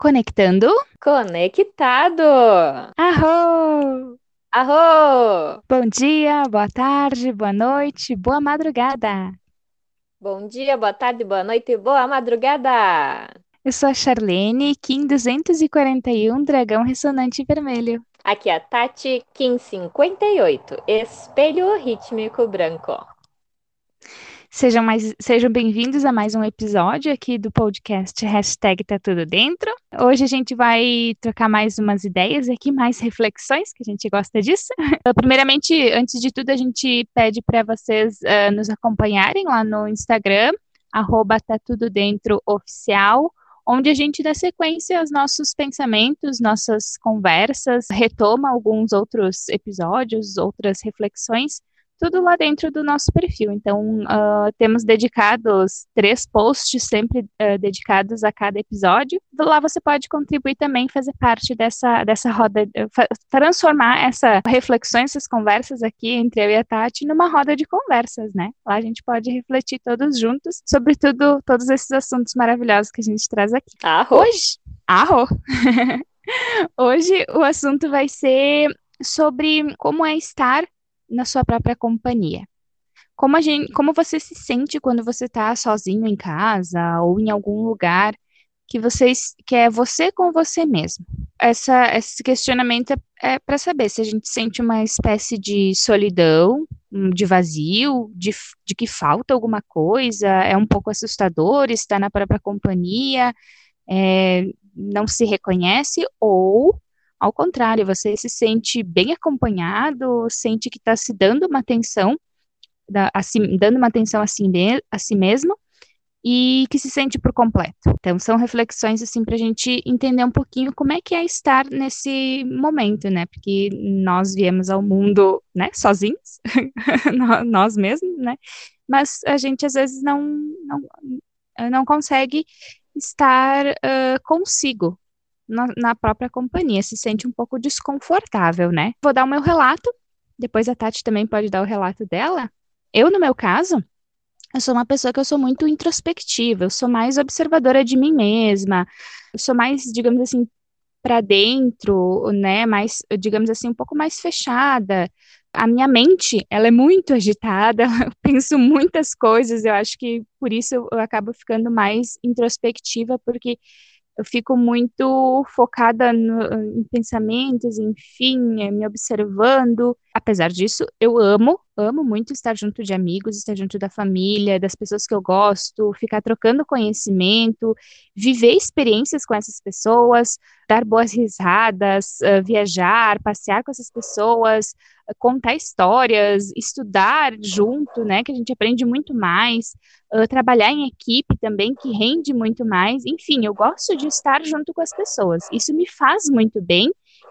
Conectando. Conectado. Arro! Arro! Bom dia, boa tarde, boa noite, boa madrugada. Bom dia, boa tarde, boa noite, boa madrugada. Eu sou a Charlene, Kim 241, Dragão Ressonante Vermelho. Aqui é a Tati, Kim 58, Espelho Rítmico Branco. Sejam, mais, sejam bem-vindos a mais um episódio aqui do podcast Hashtag Tá Tudo Dentro. Hoje a gente vai trocar mais umas ideias aqui, mais reflexões, que a gente gosta disso. Primeiramente, antes de tudo, a gente pede para vocês uh, nos acompanharem lá no Instagram, arroba Tá Tudo Dentro Oficial, onde a gente dá sequência aos nossos pensamentos, nossas conversas, retoma alguns outros episódios, outras reflexões tudo lá dentro do nosso perfil. Então, uh, temos dedicados três posts sempre uh, dedicados a cada episódio. Lá você pode contribuir também, fazer parte dessa, dessa roda, transformar essa reflexões, essas conversas aqui entre eu e a Tati numa roda de conversas, né? Lá a gente pode refletir todos juntos sobre tudo, todos esses assuntos maravilhosos que a gente traz aqui. Arro. Hoje, arro. Hoje o assunto vai ser sobre como é estar na sua própria companhia. Como, a gente, como você se sente quando você está sozinho em casa ou em algum lugar que, você, que é você com você mesmo? Essa, esse questionamento é, é para saber se a gente sente uma espécie de solidão, hum, de vazio, de, de que falta alguma coisa, é um pouco assustador estar na própria companhia, é, não se reconhece, ou ao contrário, você se sente bem acompanhado, sente que está se dando uma atenção, da, a si, dando uma atenção a si, a si mesmo, e que se sente por completo. Então, são reflexões, assim, para a gente entender um pouquinho como é que é estar nesse momento, né? Porque nós viemos ao mundo, né, sozinhos, nós mesmos, né? Mas a gente, às vezes, não, não, não consegue estar uh, consigo, na, na própria companhia, se sente um pouco desconfortável, né? Vou dar o meu relato, depois a Tati também pode dar o relato dela. Eu, no meu caso, eu sou uma pessoa que eu sou muito introspectiva, eu sou mais observadora de mim mesma, eu sou mais, digamos assim, para dentro, né, mais, digamos assim, um pouco mais fechada. A minha mente, ela é muito agitada, eu penso muitas coisas, eu acho que por isso eu acabo ficando mais introspectiva, porque eu fico muito focada no, em pensamentos, enfim, é, me observando. Apesar disso, eu amo, amo muito estar junto de amigos, estar junto da família, das pessoas que eu gosto, ficar trocando conhecimento, viver experiências com essas pessoas, dar boas risadas, uh, viajar, passear com essas pessoas, uh, contar histórias, estudar junto, né, que a gente aprende muito mais, uh, trabalhar em equipe também, que rende muito mais. Enfim, eu gosto de estar junto com as pessoas. Isso me faz muito bem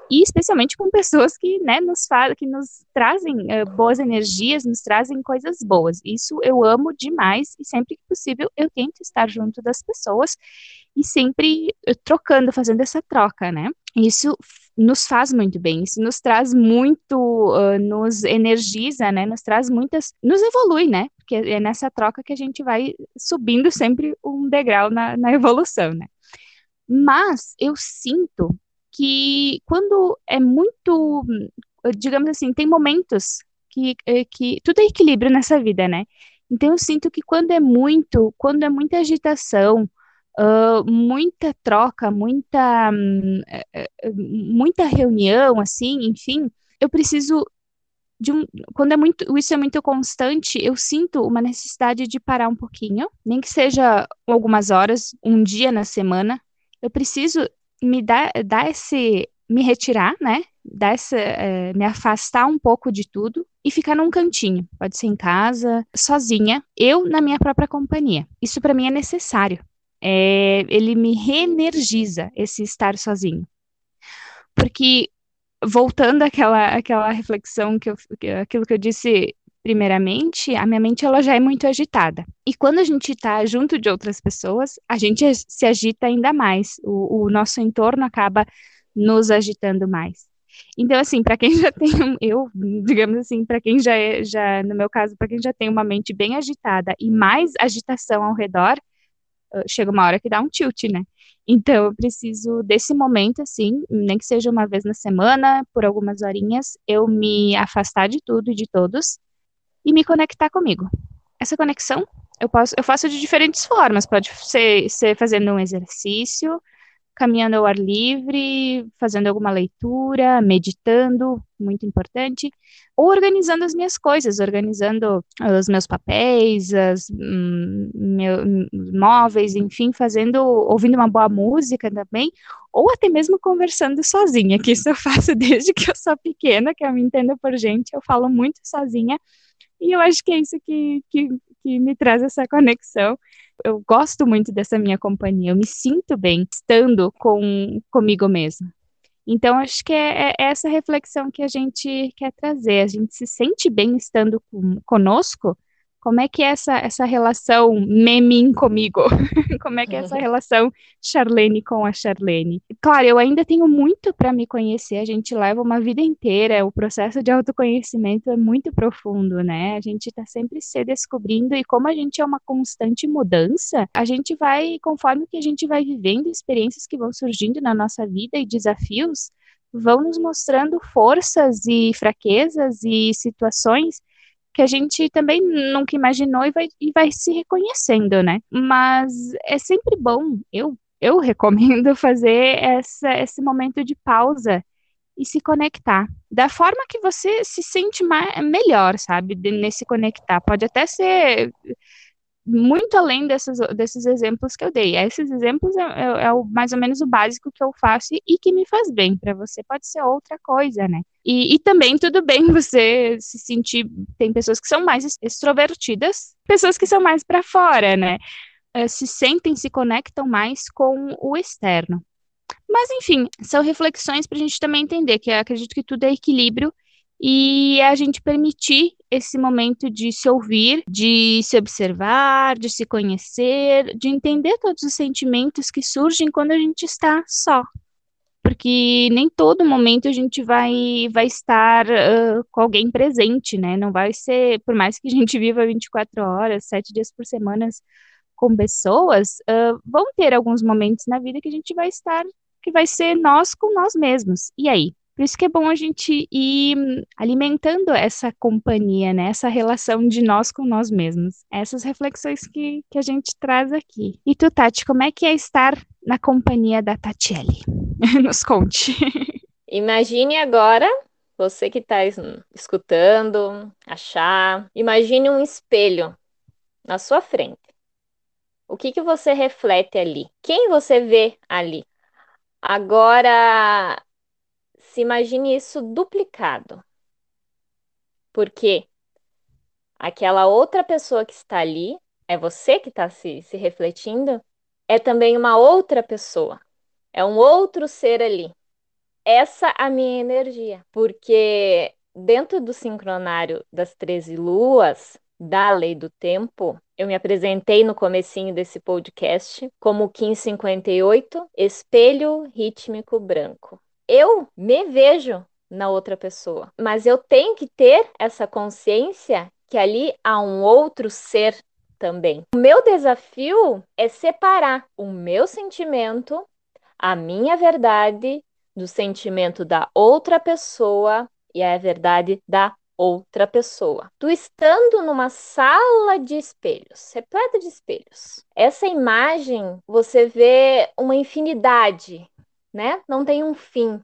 e especialmente com pessoas que, né, nos falam, que nos trazem uh, boas energias, nos trazem coisas boas. Isso eu amo demais e sempre que possível eu tento estar junto das pessoas e sempre uh, trocando, fazendo essa troca, né? Isso nos faz muito bem, isso nos traz muito, uh, nos energiza, né? Nos traz muitas, nos evolui, né? Porque é nessa troca que a gente vai subindo sempre um degrau na, na evolução, né? Mas eu sinto que quando é muito, digamos assim, tem momentos que, eh, que tudo é equilíbrio nessa vida, né? Então eu sinto que quando é muito, quando é muita agitação, uh, muita troca, muita, uh, muita reunião, assim, enfim, eu preciso de um, quando é muito, isso é muito constante, eu sinto uma necessidade de parar um pouquinho, nem que seja algumas horas, um dia na semana. Eu preciso me dá, dá esse, me retirar, né? Dá essa, é, me afastar um pouco de tudo e ficar num cantinho. Pode ser em casa, sozinha, eu na minha própria companhia. Isso para mim é necessário. É, ele me reenergiza esse estar sozinho. Porque voltando àquela, àquela reflexão que eu, aquilo que eu disse primeiramente, a minha mente ela já é muito agitada. E quando a gente está junto de outras pessoas, a gente se agita ainda mais. O, o nosso entorno acaba nos agitando mais. Então, assim, para quem já tem, um, eu, digamos assim, para quem já, é, já, no meu caso, para quem já tem uma mente bem agitada e mais agitação ao redor, chega uma hora que dá um tilt, né? Então, eu preciso desse momento, assim, nem que seja uma vez na semana, por algumas horinhas, eu me afastar de tudo e de todos e me conectar comigo. Essa conexão eu posso, eu faço de diferentes formas. Pode ser, ser fazendo um exercício, caminhando ao ar livre, fazendo alguma leitura, meditando, muito importante, ou organizando as minhas coisas, organizando os meus papéis, as hum, móveis, enfim, fazendo, ouvindo uma boa música também, ou até mesmo conversando sozinha, que isso eu faço desde que eu sou pequena, que eu me entendo por gente, eu falo muito sozinha, e eu acho que é isso que, que, que me traz essa conexão eu gosto muito dessa minha companhia, eu me sinto bem estando com comigo mesma. Então, acho que é, é essa reflexão que a gente quer trazer. A gente se sente bem estando com, conosco como é que é essa, essa relação memim comigo? Como é que é essa relação Charlene com a Charlene? Claro, eu ainda tenho muito para me conhecer, a gente leva uma vida inteira, o processo de autoconhecimento é muito profundo, né? A gente está sempre se descobrindo e como a gente é uma constante mudança, a gente vai, conforme que a gente vai vivendo experiências que vão surgindo na nossa vida e desafios, vão nos mostrando forças e fraquezas e situações que a gente também nunca imaginou e vai, e vai se reconhecendo, né? Mas é sempre bom, eu, eu recomendo fazer essa, esse momento de pausa e se conectar. Da forma que você se sente mais, melhor, sabe? De, nesse conectar. Pode até ser muito além desses, desses exemplos que eu dei. Esses exemplos é, é, é, o, mais ou menos o básico que eu faço e, que me faz bem. Para você pode ser outra coisa, né? E, e, também tudo bem você se sentir. Tem pessoas que são mais extrovertidas, pessoas que são mais para fora, né? Uh, se sentem, se conectam mais com o externo. Mas, enfim, são reflexões para a gente também entender que acredito que tudo é equilíbrio e a gente permitir esse momento de se ouvir, de se observar, de se conhecer, de entender todos os sentimentos que surgem quando a gente está só. Porque nem todo momento a gente vai, vai estar uh, com alguém presente, né? Não vai ser, por mais que a gente viva 24 horas, 7 dias por semana com pessoas, uh, vão ter alguns momentos na vida que a gente vai estar, que vai ser nós com nós mesmos. E aí? Por isso que é bom a gente ir alimentando essa companhia, né? Essa relação de nós com nós mesmos. Essas reflexões que, que a gente traz aqui. E tu, Tati, como é que é estar na companhia da Tatiele? Nos conte. Imagine agora você que está escutando, achar, imagine um espelho na sua frente. O que, que você reflete ali? Quem você vê ali? Agora, se imagine isso duplicado. Porque aquela outra pessoa que está ali, é você que está se, se refletindo, é também uma outra pessoa. É um outro ser ali. Essa a minha energia. Porque dentro do sincronário das 13 luas, da lei do tempo, eu me apresentei no comecinho desse podcast como Kim 58, espelho rítmico branco eu me vejo na outra pessoa, mas eu tenho que ter essa consciência que ali há um outro ser também. O meu desafio é separar o meu sentimento, a minha verdade, do sentimento da outra pessoa e a verdade da outra pessoa. Tu estando numa sala de espelhos, repleta de espelhos. Essa imagem você vê uma infinidade né? Não tem um fim.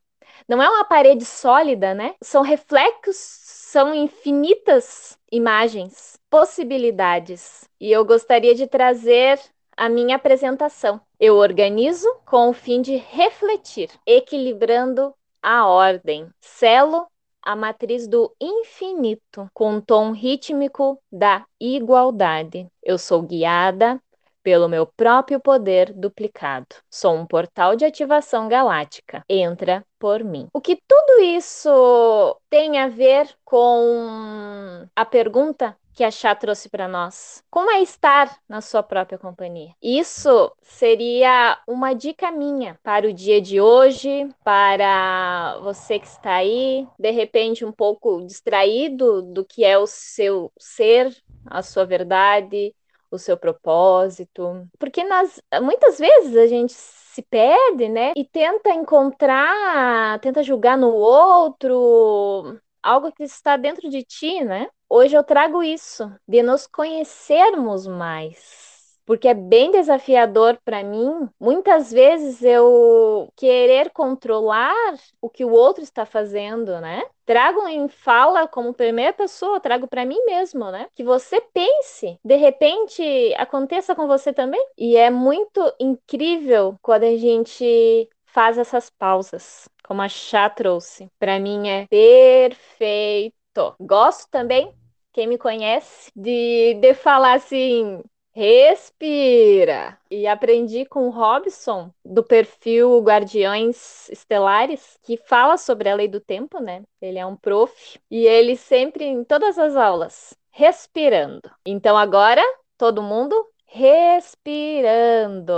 Não é uma parede sólida, né? São reflexos, são infinitas imagens, possibilidades. E eu gostaria de trazer a minha apresentação. Eu organizo com o fim de refletir, equilibrando a ordem. Selo a matriz do infinito com tom rítmico da igualdade. Eu sou guiada pelo meu próprio poder duplicado. Sou um portal de ativação galáctica. Entra por mim. O que tudo isso tem a ver com a pergunta que a Chá trouxe para nós. Como é estar na sua própria companhia? Isso seria uma dica minha para o dia de hoje, para você que está aí, de repente um pouco distraído do que é o seu ser, a sua verdade, o seu propósito. Porque nas, muitas vezes a gente se perde, né? E tenta encontrar, tenta julgar no outro algo que está dentro de ti, né? Hoje eu trago isso, de nos conhecermos mais porque é bem desafiador para mim. Muitas vezes eu querer controlar o que o outro está fazendo, né? Trago em fala como primeira pessoa, trago para mim mesmo, né? Que você pense, de repente aconteça com você também. E é muito incrível quando a gente faz essas pausas, como a Chá trouxe. Para mim é perfeito. Gosto também quem me conhece, de, de falar assim: Respira! E aprendi com o Robson, do perfil Guardiões Estelares, que fala sobre a lei do tempo, né? Ele é um prof. E ele sempre, em todas as aulas, respirando. Então agora, todo mundo respirando.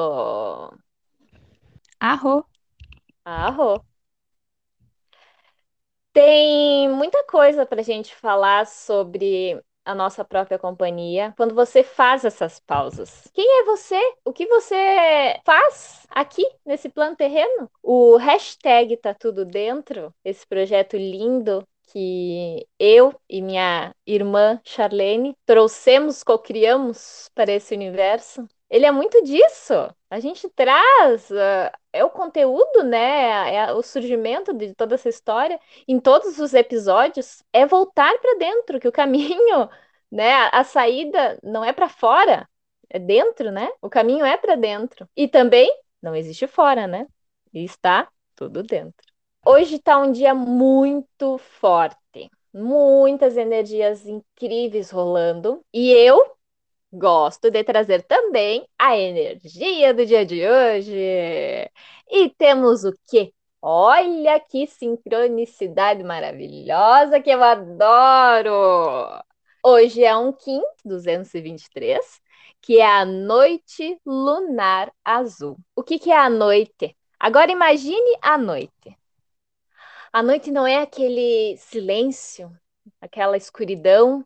Arro. Arro. Tem muita coisa para a gente falar sobre a nossa própria companhia quando você faz essas pausas. Quem é você? O que você faz aqui nesse plano terreno? O hashtag tá tudo dentro, esse projeto lindo que eu e minha irmã Charlene trouxemos, co-criamos para esse universo. Ele é muito disso. A gente traz, uh, é o conteúdo, né? É o surgimento de toda essa história em todos os episódios. É voltar para dentro, que o caminho, né? A, a saída não é para fora, é dentro, né? O caminho é para dentro. E também não existe fora, né? E está tudo dentro. Hoje está um dia muito forte, muitas energias incríveis rolando. E eu gosto de trazer também a energia do dia de hoje. E temos o quê? Olha que sincronicidade maravilhosa que eu adoro! Hoje é um Kim 223, que é a noite lunar azul. O que, que é a noite? Agora imagine a noite. A noite não é aquele silêncio, aquela escuridão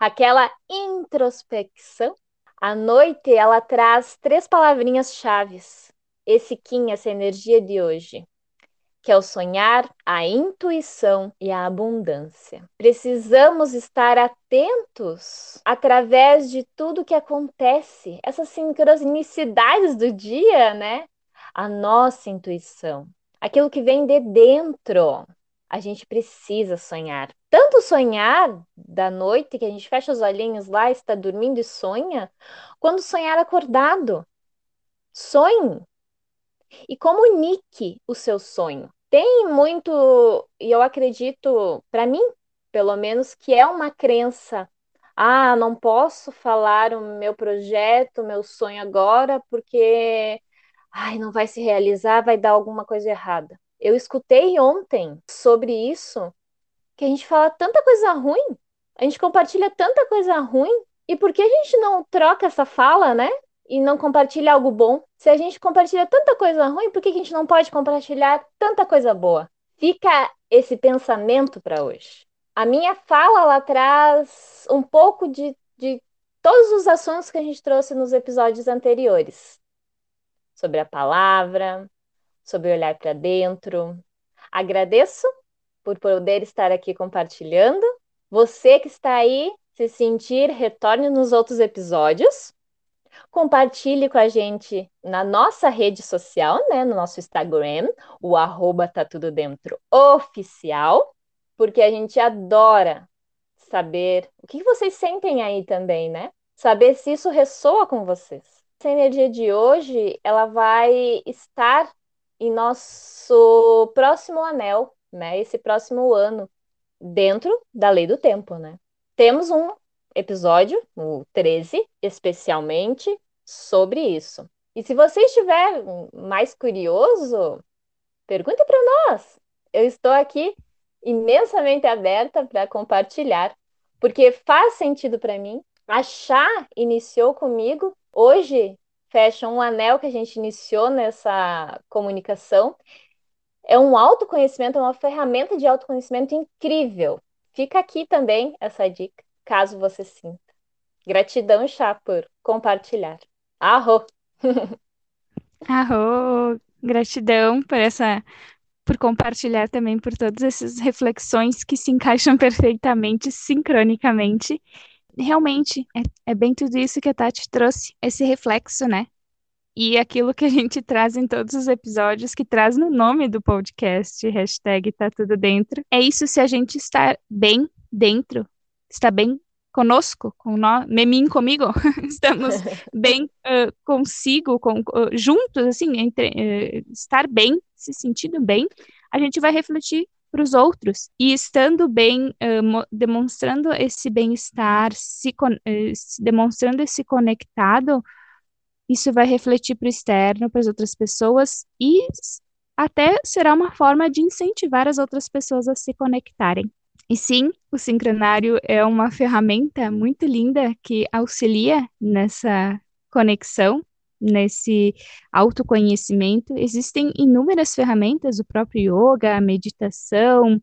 aquela introspecção. A noite ela traz três palavrinhas chaves. Esse Kim, essa energia de hoje, que é o sonhar, a intuição e a abundância. Precisamos estar atentos através de tudo que acontece, essas sincronicidades do dia, né? A nossa intuição, aquilo que vem de dentro. A gente precisa sonhar. Tanto sonhar da noite, que a gente fecha os olhinhos lá, está dormindo e sonha, quando sonhar acordado. Sonhe e comunique o seu sonho. Tem muito, e eu acredito, para mim, pelo menos, que é uma crença. Ah, não posso falar o meu projeto, o meu sonho agora, porque ai, não vai se realizar, vai dar alguma coisa errada. Eu escutei ontem sobre isso, que a gente fala tanta coisa ruim, a gente compartilha tanta coisa ruim, e por que a gente não troca essa fala, né? E não compartilha algo bom? Se a gente compartilha tanta coisa ruim, por que a gente não pode compartilhar tanta coisa boa? Fica esse pensamento para hoje. A minha fala ela traz um pouco de, de todos os assuntos que a gente trouxe nos episódios anteriores sobre a palavra, sobre olhar para dentro. Agradeço por poder estar aqui compartilhando. Você que está aí, se sentir, retorne nos outros episódios. Compartilhe com a gente na nossa rede social, né, no nosso Instagram, o arroba tá tudo dentro oficial, porque a gente adora saber o que vocês sentem aí também, né? Saber se isso ressoa com vocês. Essa energia de hoje, ela vai estar em nosso próximo anel, né? Esse próximo ano, dentro da lei do tempo, né? Temos um episódio, o 13, especialmente sobre isso. E se você estiver mais curioso, pergunte para nós. Eu estou aqui imensamente aberta para compartilhar, porque faz sentido para mim. A Chá iniciou comigo. Hoje fecha um anel que a gente iniciou nessa comunicação. É um autoconhecimento, é uma ferramenta de autoconhecimento incrível. Fica aqui também essa dica, caso você sinta. Gratidão, Chá, por compartilhar. Arro! Arro! Gratidão por essa por compartilhar também por todas essas reflexões que se encaixam perfeitamente, sincronicamente. Realmente, é, é bem tudo isso que a Tati trouxe, esse reflexo, né? E aquilo que a gente traz em todos os episódios, que traz no nome do podcast, hashtag tá tudo dentro. É isso se a gente está bem dentro, está bem conosco, com nós, mim comigo, estamos bem uh, consigo, com, uh, juntos, assim, entre, uh, estar bem, se sentindo bem, a gente vai refletir para os outros. E estando bem, demonstrando esse bem-estar, se, demonstrando esse conectado, isso vai refletir para o externo, para as outras pessoas e até será uma forma de incentivar as outras pessoas a se conectarem. E sim, o sincronário é uma ferramenta muito linda que auxilia nessa conexão, nesse autoconhecimento. Existem inúmeras ferramentas, o próprio yoga, a meditação,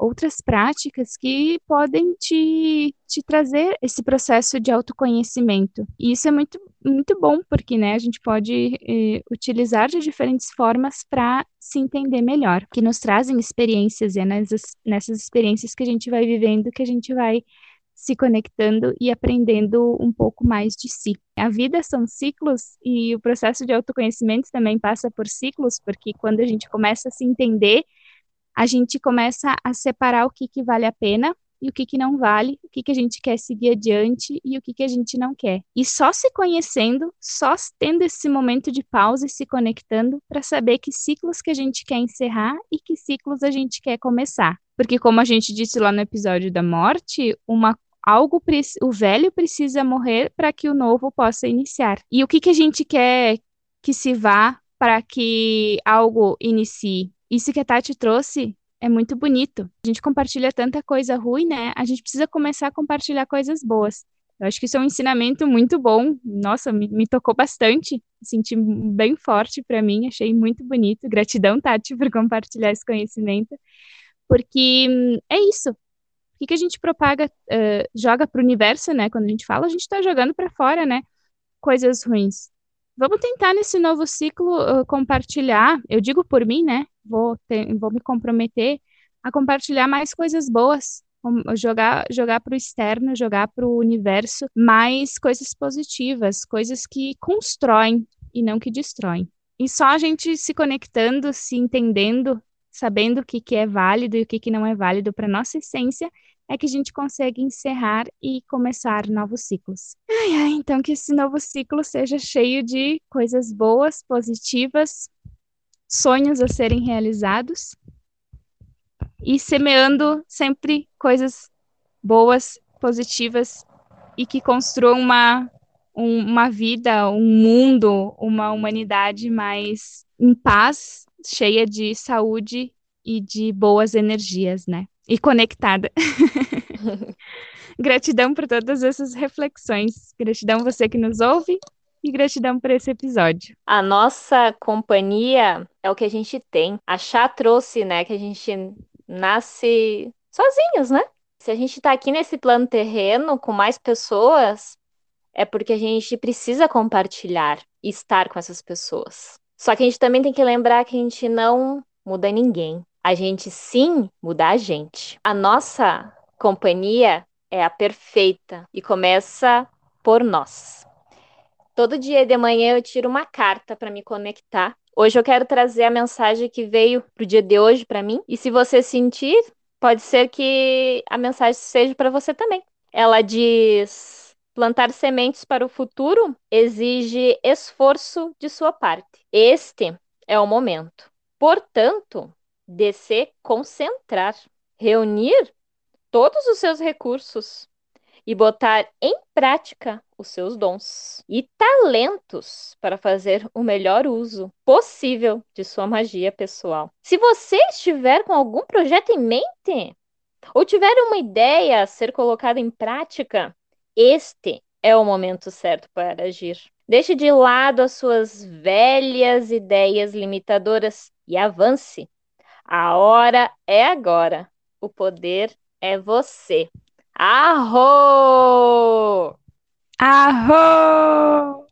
outras práticas que podem te, te trazer esse processo de autoconhecimento. E isso é muito, muito bom, porque né, a gente pode eh, utilizar de diferentes formas para se entender melhor, que nos trazem experiências, e é nessas, nessas experiências que a gente vai vivendo que a gente vai se conectando e aprendendo um pouco mais de si. A vida são ciclos e o processo de autoconhecimento também passa por ciclos, porque quando a gente começa a se entender, a gente começa a separar o que, que vale a pena e o que, que não vale, o que, que a gente quer seguir adiante e o que, que a gente não quer. E só se conhecendo, só tendo esse momento de pausa e se conectando para saber que ciclos que a gente quer encerrar e que ciclos a gente quer começar. Porque como a gente disse lá no episódio da morte, uma algo o velho precisa morrer para que o novo possa iniciar. E o que, que a gente quer que se vá para que algo inicie? Isso que a Tati trouxe é muito bonito. A gente compartilha tanta coisa ruim, né? A gente precisa começar a compartilhar coisas boas. Eu acho que isso é um ensinamento muito bom. Nossa, me, me tocou bastante. Senti bem forte para mim, achei muito bonito. Gratidão, Tati, por compartilhar esse conhecimento. Porque hum, é isso. Que, que a gente propaga, uh, joga para o universo, né? Quando a gente fala, a gente está jogando para fora, né? Coisas ruins. Vamos tentar nesse novo ciclo uh, compartilhar, eu digo por mim, né? Vou, ter, vou me comprometer a compartilhar mais coisas boas, jogar jogar para o externo, jogar para o universo mais coisas positivas, coisas que constroem e não que destroem. E só a gente se conectando, se entendendo, sabendo o que, que é válido e o que, que não é válido para nossa essência, é que a gente consegue encerrar e começar novos ciclos. Ai, ai, então que esse novo ciclo seja cheio de coisas boas, positivas, sonhos a serem realizados e semeando sempre coisas boas, positivas e que construam uma, um, uma vida, um mundo, uma humanidade mais em paz, cheia de saúde e de boas energias, né? e conectada. gratidão por todas essas reflexões. Gratidão você que nos ouve e gratidão por esse episódio. A nossa companhia é o que a gente tem. A Chá trouxe, né, que a gente nasce sozinhos, né? Se a gente tá aqui nesse plano terreno com mais pessoas, é porque a gente precisa compartilhar e estar com essas pessoas. Só que a gente também tem que lembrar que a gente não muda ninguém a gente sim muda a gente. A nossa companhia é a perfeita e começa por nós. Todo dia de manhã eu tiro uma carta para me conectar. Hoje eu quero trazer a mensagem que veio pro dia de hoje para mim. E se você sentir, pode ser que a mensagem seja para você também. Ela diz: plantar sementes para o futuro exige esforço de sua parte. Este é o momento. Portanto, de se concentrar, reunir todos os seus recursos e botar em prática os seus dons e talentos para fazer o melhor uso possível de sua magia pessoal. Se você estiver com algum projeto em mente ou tiver uma ideia a ser colocada em prática, este é o momento certo para agir. Deixe de lado as suas velhas ideias limitadoras e avance a hora é agora. O poder é você. Arro! Arro!